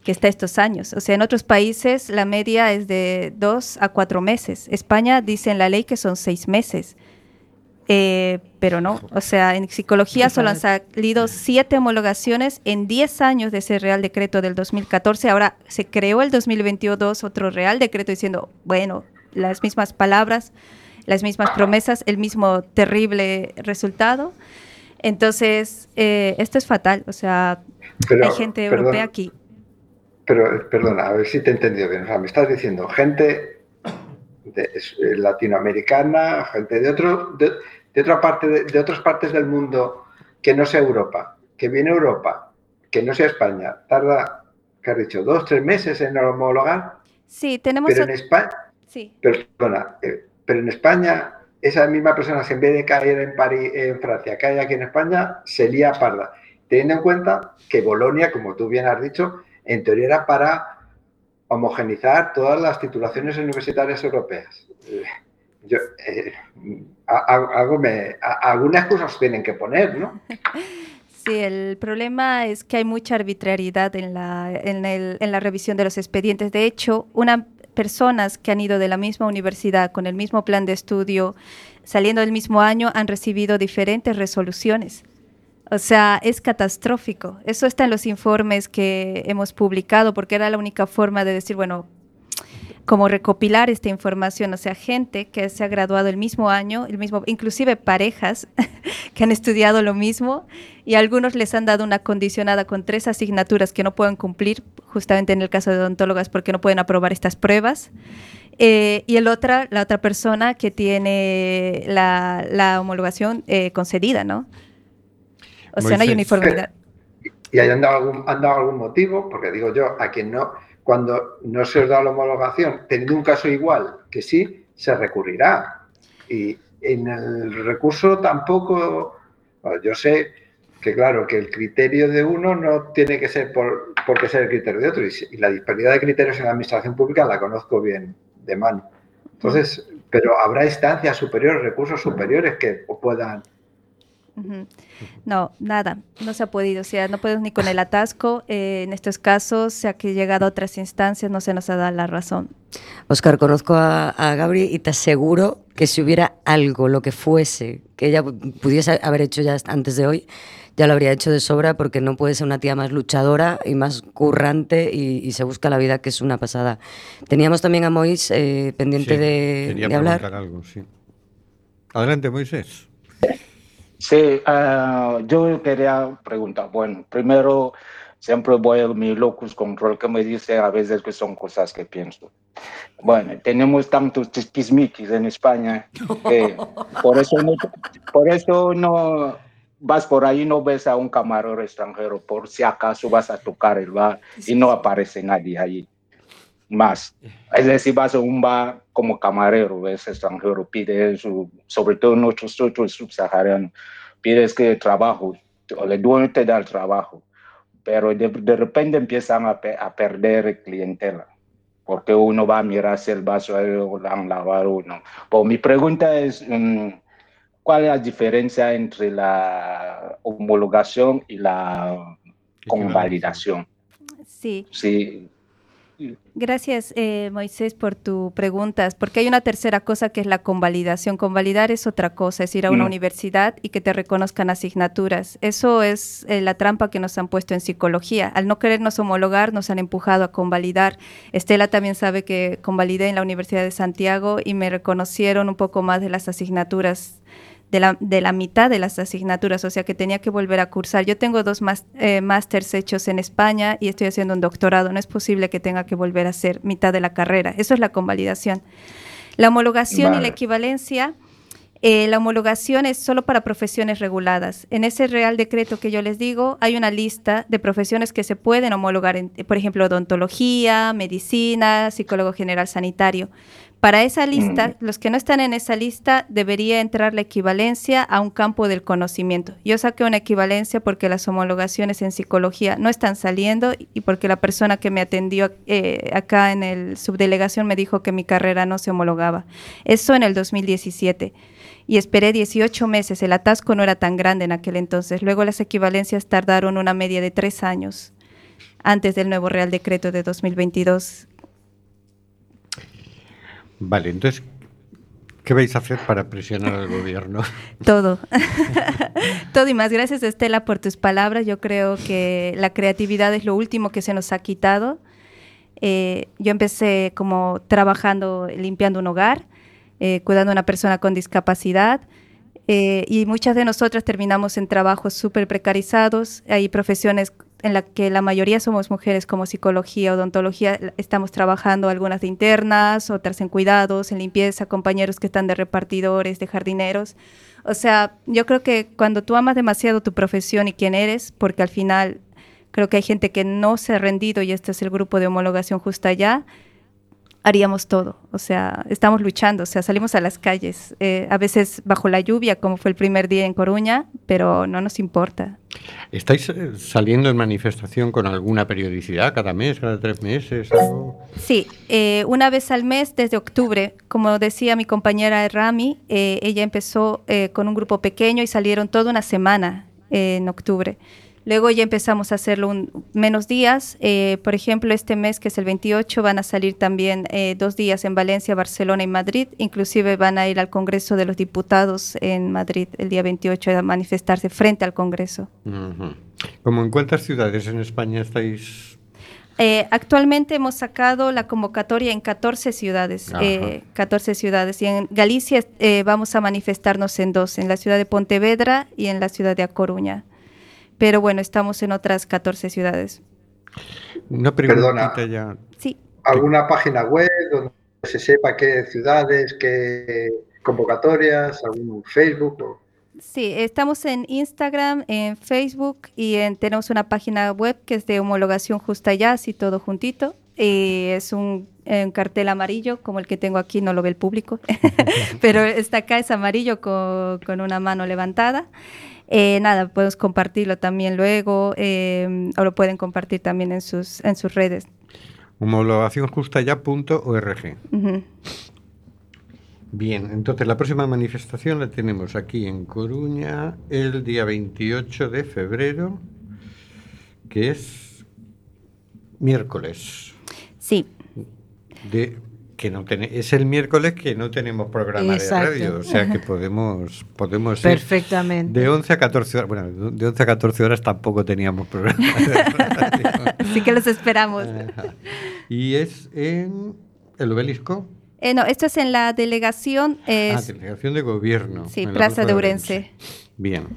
que está estos años. O sea, en otros países la media es de dos a cuatro meses. España dice en la ley que son seis meses. Eh, pero no, o sea, en psicología solo han salido siete homologaciones en diez años de ese Real Decreto del 2014. Ahora se creó el 2022 otro Real Decreto diciendo, bueno, las mismas palabras, las mismas promesas, el mismo terrible resultado. Entonces, eh, esto es fatal, o sea, hay gente europea aquí. Pero, perdona, a ver si te he entendido bien. O sea, me estás diciendo gente de, eh, latinoamericana, gente de otro, de, otra parte, de, otras partes del mundo que no sea Europa, que viene Europa, que no sea España, tarda, ¿qué has dicho? ¿Dos, tres meses en homologar? Sí, tenemos... Pero en España... Sí. Perdona, eh, pero en España, esa misma persona, en vez de caer en, París, en Francia, cae aquí en España, se lía parda. Teniendo en cuenta que Bolonia, como tú bien has dicho, en teoría era para homogenizar todas las titulaciones universitarias europeas. Yo, eh, algo tienen que poner, ¿no? Sí, el problema es que hay mucha arbitrariedad en la, en, el, en la revisión de los expedientes. De hecho, una personas que han ido de la misma universidad con el mismo plan de estudio, saliendo del mismo año, han recibido diferentes resoluciones. O sea, es catastrófico. Eso está en los informes que hemos publicado porque era la única forma de decir, bueno, como recopilar esta información, o sea, gente que se ha graduado el mismo año, el mismo, inclusive parejas que han estudiado lo mismo y algunos les han dado una condicionada con tres asignaturas que no pueden cumplir, justamente en el caso de odontólogas porque no pueden aprobar estas pruebas. Eh, y el otra, la otra persona que tiene la, homologación eh, concedida, ¿no? O sea, no hay uniformidad. ¿Y hay han dado, algún, han dado algún motivo? Porque digo yo, a quien no, cuando no se os da la homologación, teniendo un caso igual que sí, se recurrirá. Y en el recurso tampoco, yo sé que claro, que el criterio de uno no tiene que ser por, porque ser el criterio de otro. Y, la disparidad de criterios en la administración pública la conozco bien de mano. Entonces, pero habrá instancias superiores, recursos superiores que puedan no, nada, no se ha podido, o sea, no podemos ni con el atasco. Eh, en estos casos, sea que llegado a otras instancias, no se nos ha dado la razón. Oscar, conozco a, a Gabri y te aseguro que si hubiera algo, lo que fuese, que ella pudiese haber hecho ya antes de hoy, ya lo habría hecho de sobra porque no puede ser una tía más luchadora y más currante y, se busca la vida, que es una pasada. Teníamos también a Mois eh, pendiente de, de hablar. Algo, sí. Adelante, Moisés. Sí, uh, yo quería preguntar, bueno, primero siempre voy a mi locus control que me dice a veces que son cosas que pienso. Bueno, tenemos tantos chismiquis en España que por eso no, por eso no vas por ahí no ves a un camarero extranjero por si acaso vas a tocar el bar y no aparece nadie ahí más. Es decir, vas a un bar como camarero, ves extranjero, pide su, sobre todo nosotros subsaharianos, pides que trabajo, o el dueño te da el trabajo, pero de, de repente empiezan a, a, perder clientela, porque uno va a mirar si el vaso lo han lavado o no. Pues mi pregunta es, mm, ¿cuál es la diferencia entre la homologación y la convalidación? Sí. Sí Gracias, eh, Moisés, por tu preguntas, porque hay una tercera cosa que es la convalidación. Convalidar es otra cosa, es ir a una mm. universidad y que te reconozcan asignaturas. Eso es eh, la trampa que nos han puesto en psicología. Al no querernos homologar, nos han empujado a convalidar. Estela también sabe que convalidé en la Universidad de Santiago y me reconocieron un poco más de las asignaturas de la, de la, mitad de las asignaturas, o sea que tenía que volver a cursar. Yo tengo dos eh, másters hechos en España y estoy haciendo un doctorado. No es posible que tenga que volver a hacer mitad de la carrera. Eso es la convalidación. La homologación y la equivalencia, eh, la homologación es solo para profesiones reguladas. En ese Real Decreto que yo les digo, hay una lista de profesiones que se pueden homologar, por ejemplo, odontología, medicina, psicólogo general sanitario Para esa lista, los que no están en esa lista, debería entrar la equivalencia a un campo del conocimiento. Yo saqué una equivalencia porque las homologaciones en psicología no están saliendo y porque la persona que me atendió eh, acá en el subdelegación me dijo que mi carrera no se homologaba. Eso en el 2017 y esperé 18 meses. El atasco no era tan grande en aquel entonces. Luego las equivalencias tardaron una media de tres años antes del nuevo Real Decreto de 2022 Vale, entonces, ¿qué vais a hacer para presionar al gobierno? Todo. Todo y más. Gracias, Estela, por tus palabras. Yo creo que la creatividad es lo último que se nos ha quitado. Eh, yo empecé como trabajando, limpiando un hogar, eh, cuidando a una persona con discapacidad. Eh, y muchas de nosotras terminamos en trabajos súper precarizados. Hay profesiones en la que la mayoría somos mujeres como psicología, odontología, estamos trabajando algunas de internas, otras en cuidados, en limpieza, compañeros que están de repartidores, de jardineros. O sea, yo creo que cuando tú amas demasiado tu profesión y quién eres, porque al final creo que hay gente que no se ha rendido y este es el grupo de homologación justa allá, haríamos todo. O sea, estamos luchando, o sea, salimos a las calles, eh, a veces bajo la lluvia, como fue el primer día en Coruña, pero no nos importa. ¿Estáis eh, saliendo en manifestación con alguna periodicidad, cada mes, cada tres meses? Sí, eh, una vez al mes desde octubre. Como decía mi compañera Rami, ella empezó con un grupo pequeño y salieron toda una semana en octubre. Luego ya empezamos a hacerlo un, menos días. Eh, por ejemplo, este mes que es el 28 van a salir también eh, dos días en Valencia, Barcelona y Madrid. Inclusive van a ir al Congreso de los Diputados en Madrid el día 28 a manifestarse frente al Congreso. ¿Cómo en cuántas ciudades en España estáis? Eh, actualmente hemos sacado la convocatoria en 14 ciudades, 14 ciudades y en Galicia vamos a manifestarnos en dos, en la ciudad de Pontevedra y en la ciudad de A Coruña pero bueno, estamos en otras 14 ciudades. Una pregunta ya. Sí. ¿Alguna página web donde se sepa qué ciudades, qué convocatorias, algún Facebook? Sí, estamos en Instagram, en Facebook y tenemos una página web que es de homologación justa ya, así todo juntito. Y es un, cartel amarillo como el que tengo aquí, no lo ve el público, pero está acá, es amarillo con, con una mano levantada. Eh, nada, podemos compartirlo también luego eh, o lo pueden compartir también en sus, en sus redes. homologacionjustaya.org. Bien, entonces la próxima manifestación la tenemos aquí en Coruña el día 28 de febrero, que es miércoles. Sí. De que no es el miércoles que no tenemos programa de radio, o sea que podemos podemos perfectamente de 11 a 14 horas, bueno, de 11 a 14 horas tampoco teníamos programa de radio. Así que los esperamos. Y es en el obelisco. Eh, no, esto es en la delegación. ah, delegación de gobierno. Sí, Plaza de Urense. Bien.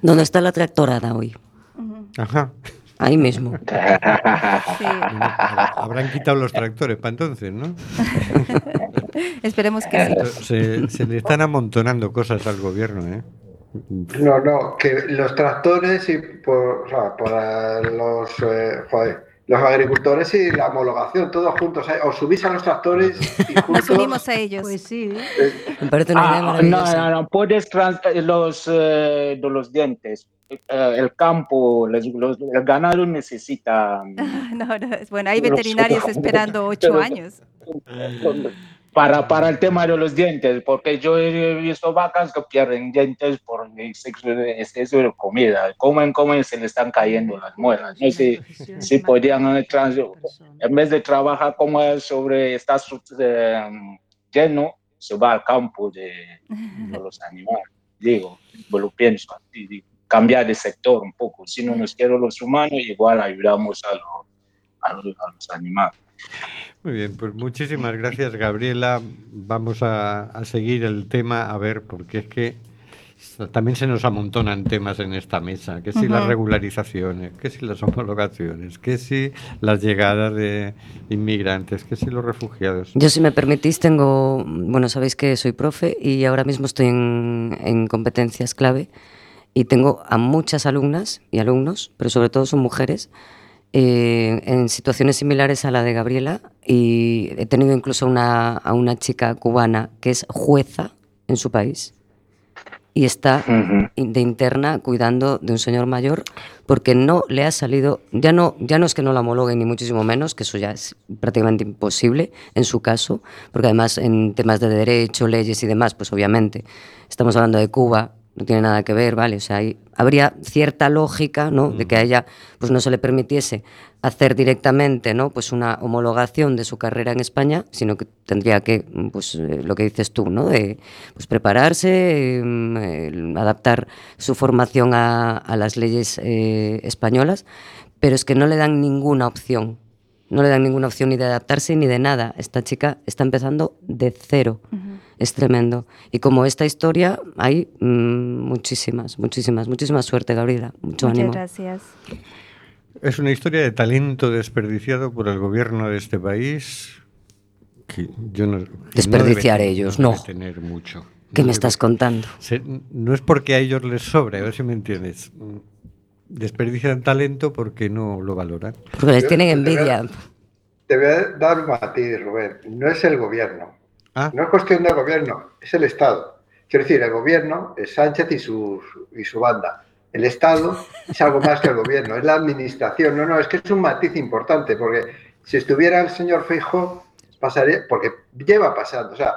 ¿Dónde está la tractorada hoy? Ajá. Ahí mismo. Habrán quitado los tractores para entonces, ¿no? Esperemos que sí. Se, le están amontonando cosas al gobierno, ¿eh? No, no, que los tractores y por, o sea, para los, eh, los agricultores y la homologación, todos juntos. ¿eh? Os subís a los tractores y juntos... Nos unimos a ellos. Pues sí. Me parece una idea ah, No, no, no, puedes trans los, los dientes eh, el campo, el ganado necesita... No, no, bueno, hay veterinarios esperando ocho años. Para, para el tema de los dientes, porque yo he visto vacas que pierden dientes por exceso de comida. Comen, comen, se le están cayendo las muelas. No sé si podrían, en vez de trabajar como sobre, está eh, lleno, se va al campo de, los animales. Digo, lo pienso así, digo cambiar de sector un poco. Si no nos quieren los humanos, igual ayudamos a, a, los, animales. Muy bien, pues muchísimas gracias Gabriela. Vamos a, a, seguir el tema, a ver, porque es que también se nos amontonan temas en esta mesa, que si las regularizaciones, que si las homologaciones, que si las llegadas de inmigrantes, que si los refugiados. Yo si me permitís tengo, bueno, sabéis que soy profe y ahora mismo estoy en, en competencias clave y tengo a muchas alumnas y alumnos, pero sobre todo son mujeres, eh, en situaciones similares a la de Gabriela y he tenido incluso una, a una chica cubana que es jueza en su país y está de interna cuidando de un señor mayor porque no le ha salido, ya no, ya no es que no la homologuen ni muchísimo menos, que eso ya es prácticamente imposible en su caso, porque además en temas de derecho, leyes y demás, pues obviamente estamos hablando de Cuba, no tiene nada que ver, ¿vale? O sea, hay- habría cierta lógica, ¿no? De que a ella pues no se le permitiese hacer directamente, ¿no? Pues una homologación de su carrera en España, sino que tendría que, mm, pues eh, lo que dices tú, ¿no? De pues prepararse, mm, adaptar su formación a, a las leyes eh, españolas, pero es que no le dan ninguna opción. No le dan ninguna opción ni de adaptarse ni de nada. Esta chica está empezando de cero. Es tremendo. Y como esta historia, hay mm, muchísimas, muchísimas, muchísima suerte, Gabriela. Mucho Muchas ánimo. gracias. Es una historia de talento desperdiciado por el gobierno de este país. Que yo no, que no Desperdiciar debe- ellos, debe no. tener mucho. ¿Qué No me debe- estás contando? se- no es porque a ellos les sobre, a ver si me entiendes. Desperdician talento porque no lo valoran. Porque les tienen envidia. Te voy a dar un matiz, Rubén. No es el gobierno. Ah, No es cuestión del gobierno, es el Estado. Quiero decir, el gobierno es Sánchez y su, y su banda. El Estado es algo más que el gobierno, es la administración. No, no, es que es un matiz importante, porque si estuviera el señor Feijóo, pasaría, porque lleva pasando, o sea,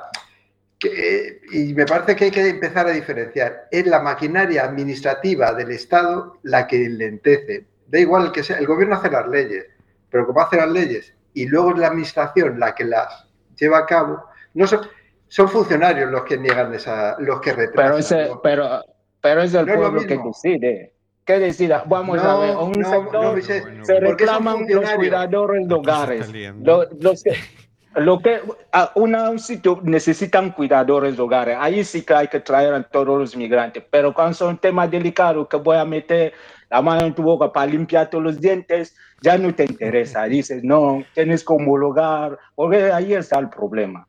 que- y me parece que hay que empezar a diferenciar. Es la maquinaria administrativa del Estado la que lentece. Da igual que sea, el gobierno hace las leyes, pero como hace las leyes y luego es la administración la que las lleva a cabo, no son, son funcionarios los que niegan esa, los que retrasan. Pero, ese, ¿no? pero, pero es el No es pueblo que decide. ¿Qué decida? Vamos a ver, un no, sector se reclaman los cuidadores de Aquí se hogares. está liando. Lo, los que, lo que a una, un sitio necesitan cuidadores de hogares. Ahí sí que hay que traer a todos los migrantes. Pero cuando son temas delicados que voy a meter la mano en tu boca para limpiarte los dientes, ya no te interesa. Dices, no, tienes que homologar, porque ahí está el problema.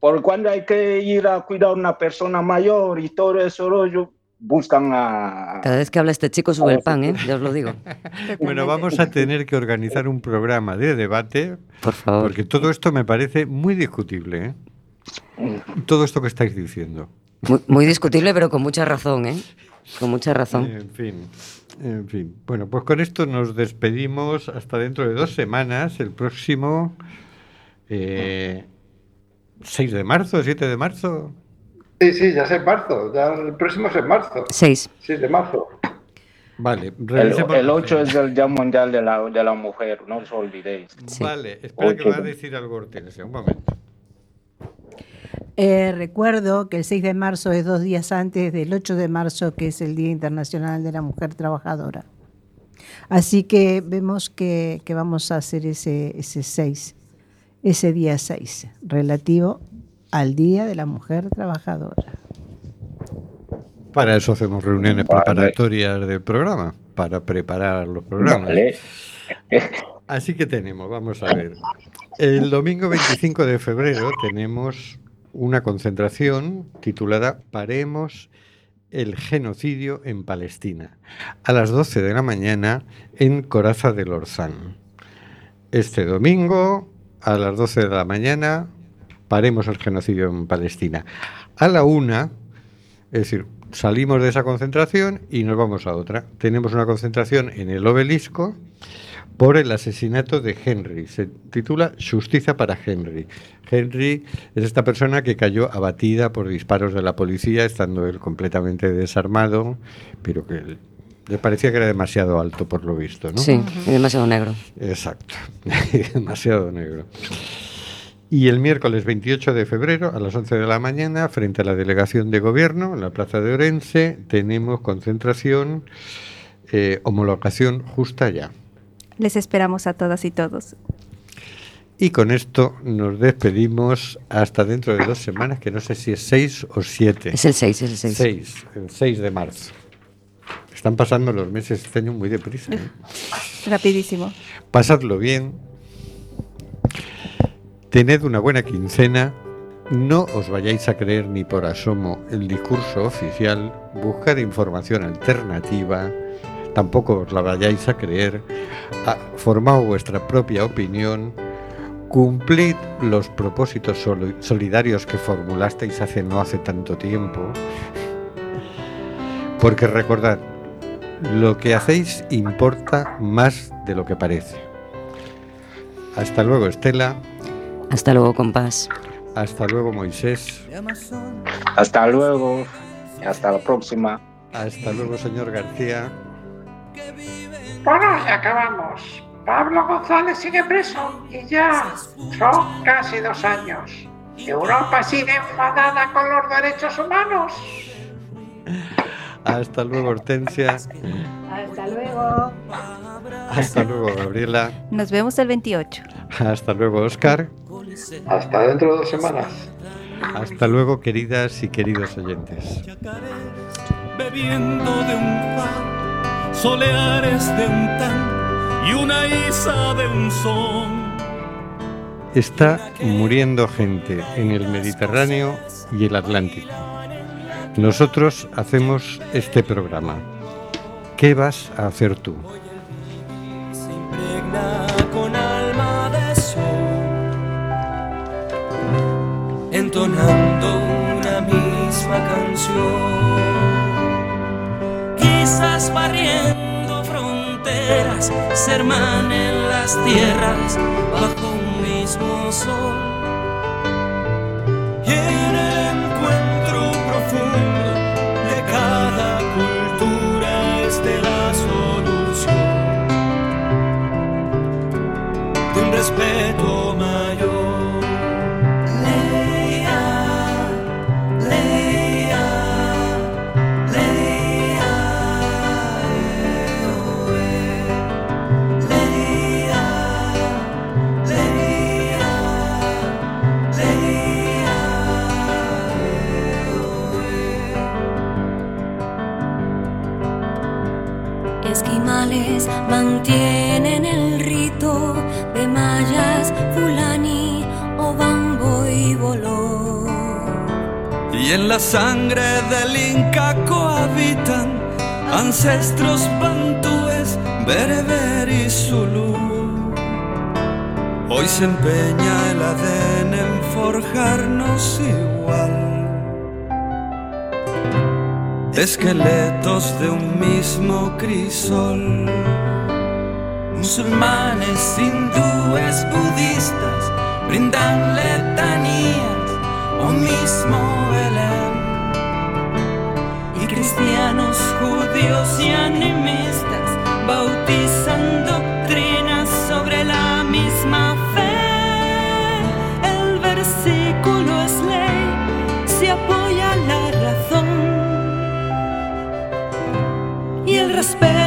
Por cuando hay que ir a cuidar a una persona mayor y todo eso rollo, buscan a... Cada vez que habla este chico sube el pan, ¿eh? Ya os lo digo. bueno, vamos a tener que organizar un programa de debate Por favor. porque todo esto me parece muy discutible. ¿eh? Todo esto que estáis diciendo. Muy, muy discutible, pero con mucha razón, ¿eh? Con mucha razón. En fin, en fin. Bueno, pues con esto nos despedimos hasta dentro de dos semanas, el próximo eh, 6 de marzo, 7 de marzo. Sí, sí, ya es en marzo, ya el próximo es en marzo, Seis. 6 de marzo. Vale, El, el la 8 agenda. es el Día Mundial de la, de la Mujer, no os olvidéis. Sí. Vale, espera que va a decir algo Hortensia, un momento. Eh, recuerdo que el 6 de marzo es dos días antes del 8 de marzo, que es el Día Internacional de la Mujer Trabajadora. Así que vemos que, que vamos a hacer ese, ese 6, ese día 6, relativo al Día de la Mujer Trabajadora. Para eso hacemos reuniones Vale. preparatorias del programa, para preparar los programas. Vale. Así que tenemos, vamos a ver. El domingo 25 de febrero tenemos una concentración titulada Paremos el genocidio en Palestina, a las 12 de la mañana en Coraza del Orzán. Este domingo, a las 12 de la mañana, paremos el genocidio en Palestina. A la una, es decir, salimos de esa concentración y nos vamos a otra. Tenemos una concentración en el obelisco por el asesinato de Henry. Se titula Justicia para Henry. Henry es esta persona que cayó abatida por disparos de la policía, estando él completamente desarmado, pero que le parecía que era demasiado alto por lo visto, ¿no? Sí, y demasiado negro. Exacto, demasiado negro. Y el miércoles 28 de febrero a las 11 de la mañana, frente a la delegación de gobierno, en la plaza de Orense, tenemos concentración, eh, homologación justa ya. Les esperamos a todas y todos. Y con esto nos despedimos hasta dentro de dos semanas, que no sé si es 6 o 7. Es el 6, es el 6. 6, el 6 de marzo. Están pasando los meses este año muy deprisa. ¿eh? Rapidísimo. Pasadlo bien. Tened una buena quincena. No os vayáis a creer ni por asomo el discurso oficial. Buscad información alternativa. tampoco os la vayáis a creer, ah, formaos vuestra propia opinión, cumplid los propósitos soli- solidarios que formulasteis hace no hace tanto tiempo, porque recordad, lo que hacéis importa más de lo que parece. Hasta luego, Estela. Hasta luego, compás. Hasta luego, Moisés. Hasta luego. Hasta la próxima. Hasta luego, señor García. Bueno, ya acabamos. Pablo González sigue preso y ya son casi dos años. Europa sigue enfadada con los derechos humanos. Hasta luego, Hortensia. Hasta luego. Hasta luego, Gabriela. Nos vemos el 28. Hasta luego, Oscar. Hasta dentro de dos semanas. Hasta luego, queridas y queridos oyentes. bebiendo de un far, soleares de un tan y una isa de un son. Está muriendo gente en el Mediterráneo y el Atlántico. Nosotros hacemos este programa. ¿Qué vas a hacer tú? Con alma de sol, entonando una misma canción. Quizás barriendo fronteras, se hermanen las tierras bajo un mismo sol. De Y en la sangre del Inca cohabitan ancestros bantúes, bereber y zulú. Hoy se empeña el ADN en forjarnos igual. Esqueletos de un mismo crisol. Musulmanes, hindúes, budistas brindan letanías o mismo Belén. Y cristianos, judíos y animistas bautizan doctrinas sobre la misma fe. El versículo es ley, se apoya la razón. Y el respeto